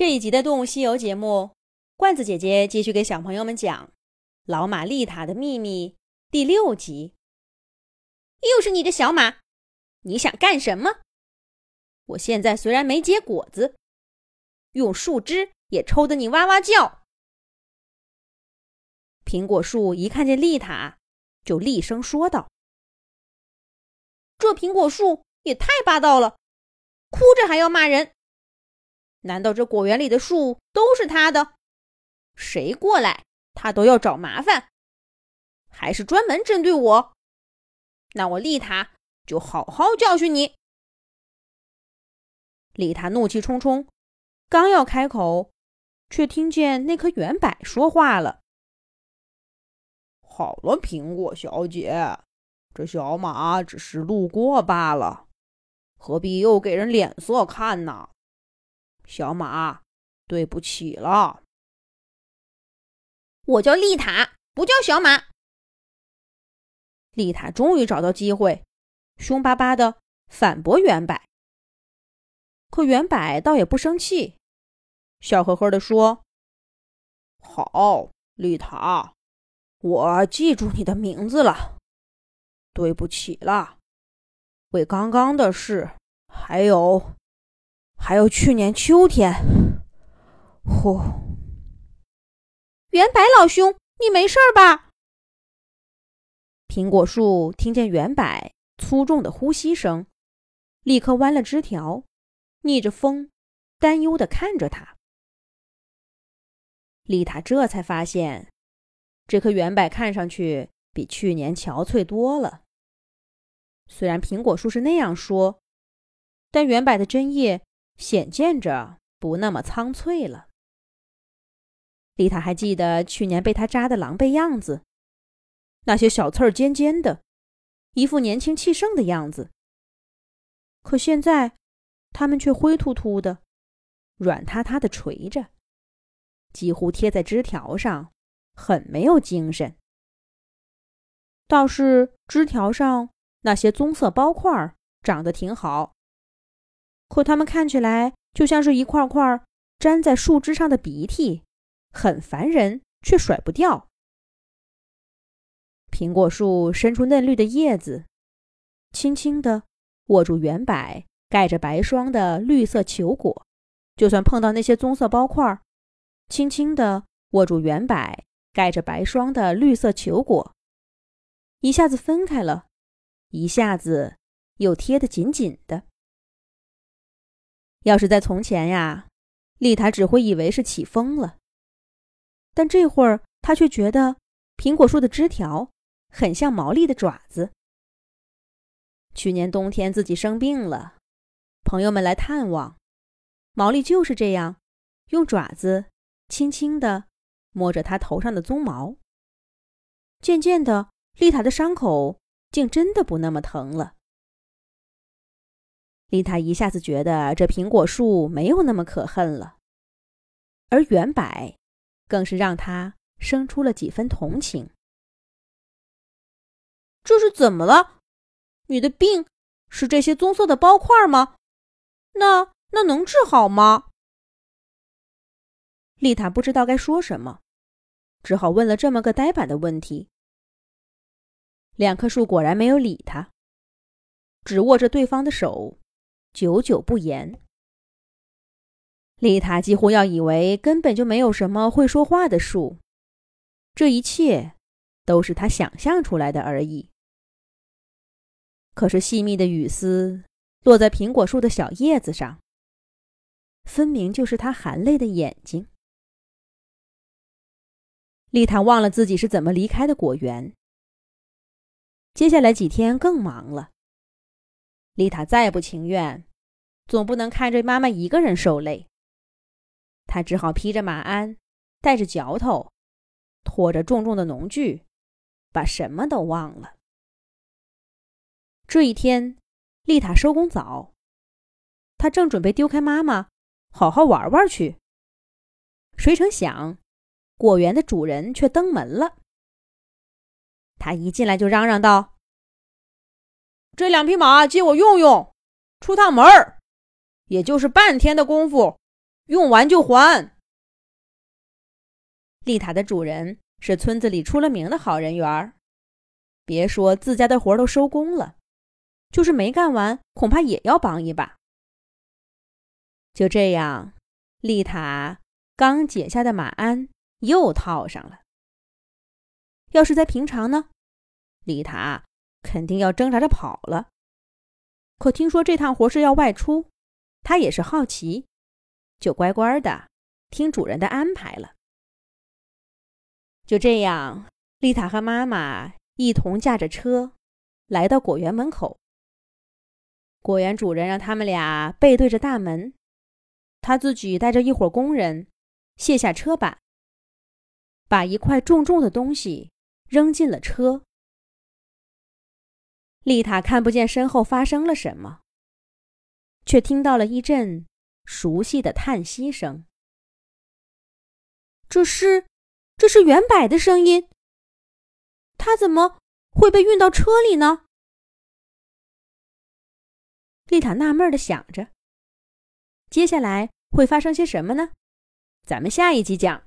这一集的《动物西游》节目，罐子姐姐继续给小朋友们讲《老马丽塔的秘密》第六集。又是你这小马，你想干什么？我现在虽然没结果子，用树枝也抽得你哇哇叫。苹果树一看见丽塔，就厉声说道：“这苹果树也太霸道了，哭着还要骂人。”难道这果园里的树都是他的？谁过来，他都要找麻烦，还是专门针对我？那我丽塔就好好教训你！丽塔怒气冲冲，刚要开口，却听见那棵圆柏说话了：“好了，苹果小姐，这小马只是路过罢了，何必又给人脸色看呢？”小马，对不起了。我叫丽塔，不叫小马。丽塔终于找到机会，凶巴巴的反驳圆柏。可圆柏倒也不生气，笑呵呵的说：“好，丽塔，我记住你的名字了。对不起了，为刚刚的事，还有……”还有去年秋天，呼！圆柏老兄，你没事吧？苹果树听见圆柏粗重的呼吸声，立刻弯了枝条，逆着风，担忧的看着他。丽塔这才发现，这棵圆柏看上去比去年憔悴多了。虽然苹果树是那样说，但圆柏的针叶。显见着不那么苍翠了。丽塔还记得去年被他扎的狼狈样子，那些小刺儿尖尖的，一副年轻气盛的样子。可现在，它们却灰秃秃的，软塌塌的垂着，几乎贴在枝条上，很没有精神。倒是枝条上那些棕色包块长得挺好。可它们看起来就像是一块块粘在树枝上的鼻涕，很烦人，却甩不掉。苹果树伸出嫩绿的叶子，轻轻地握住圆柏盖着白霜的绿色球果，就算碰到那些棕色包块，轻轻地握住圆柏盖着白霜的绿色球果，一下子分开了，一下子又贴得紧紧的。要是在从前呀，丽塔只会以为是起风了。但这会儿，她却觉得苹果树的枝条很像毛利的爪子。去年冬天自己生病了，朋友们来探望，毛利就是这样，用爪子轻轻地摸着她头上的鬃毛。渐渐的，丽塔的伤口竟真的不那么疼了。丽塔一下子觉得这苹果树没有那么可恨了，而圆柏更是让她生出了几分同情。这是怎么了？你的病是这些棕色的包块吗？那那能治好吗？丽塔不知道该说什么，只好问了这么个呆板的问题。两棵树果然没有理他，只握着对方的手。久久不言，丽塔几乎要以为根本就没有什么会说话的树，这一切都是他想象出来的而已。可是细密的雨丝落在苹果树的小叶子上，分明就是他含泪的眼睛。丽塔忘了自己是怎么离开的果园。接下来几天更忙了。丽塔再不情愿，总不能看着妈妈一个人受累。她只好披着马鞍，带着嚼头，拖着重重的农具，把什么都忘了。这一天，丽塔收工早，她正准备丢开妈妈，好好玩玩去。谁成想，果园的主人却登门了。他一进来就嚷嚷道。这两匹马借我用用，出趟门儿，也就是半天的功夫，用完就还。丽塔的主人是村子里出了名的好人缘儿，别说自家的活都收工了，就是没干完，恐怕也要帮一把。就这样，丽塔刚解下的马鞍又套上了。要是在平常呢，丽塔肯定要挣扎着跑了。可听说这趟活是要外出，他也是好奇，就乖乖的听主人的安排了。就这样，丽塔和妈妈一同驾着车，来到果园门口。果园主人让他们俩背对着大门，他自己带着一伙工人卸下车板，把一块重重的东西扔进了车。丽塔看不见身后发生了什么，却听到了一阵熟悉的叹息声。这是。这是袁柏的声音，他怎么会被运到车里呢？丽塔纳闷的想着。接下来会发生些什么呢？咱们下一集讲。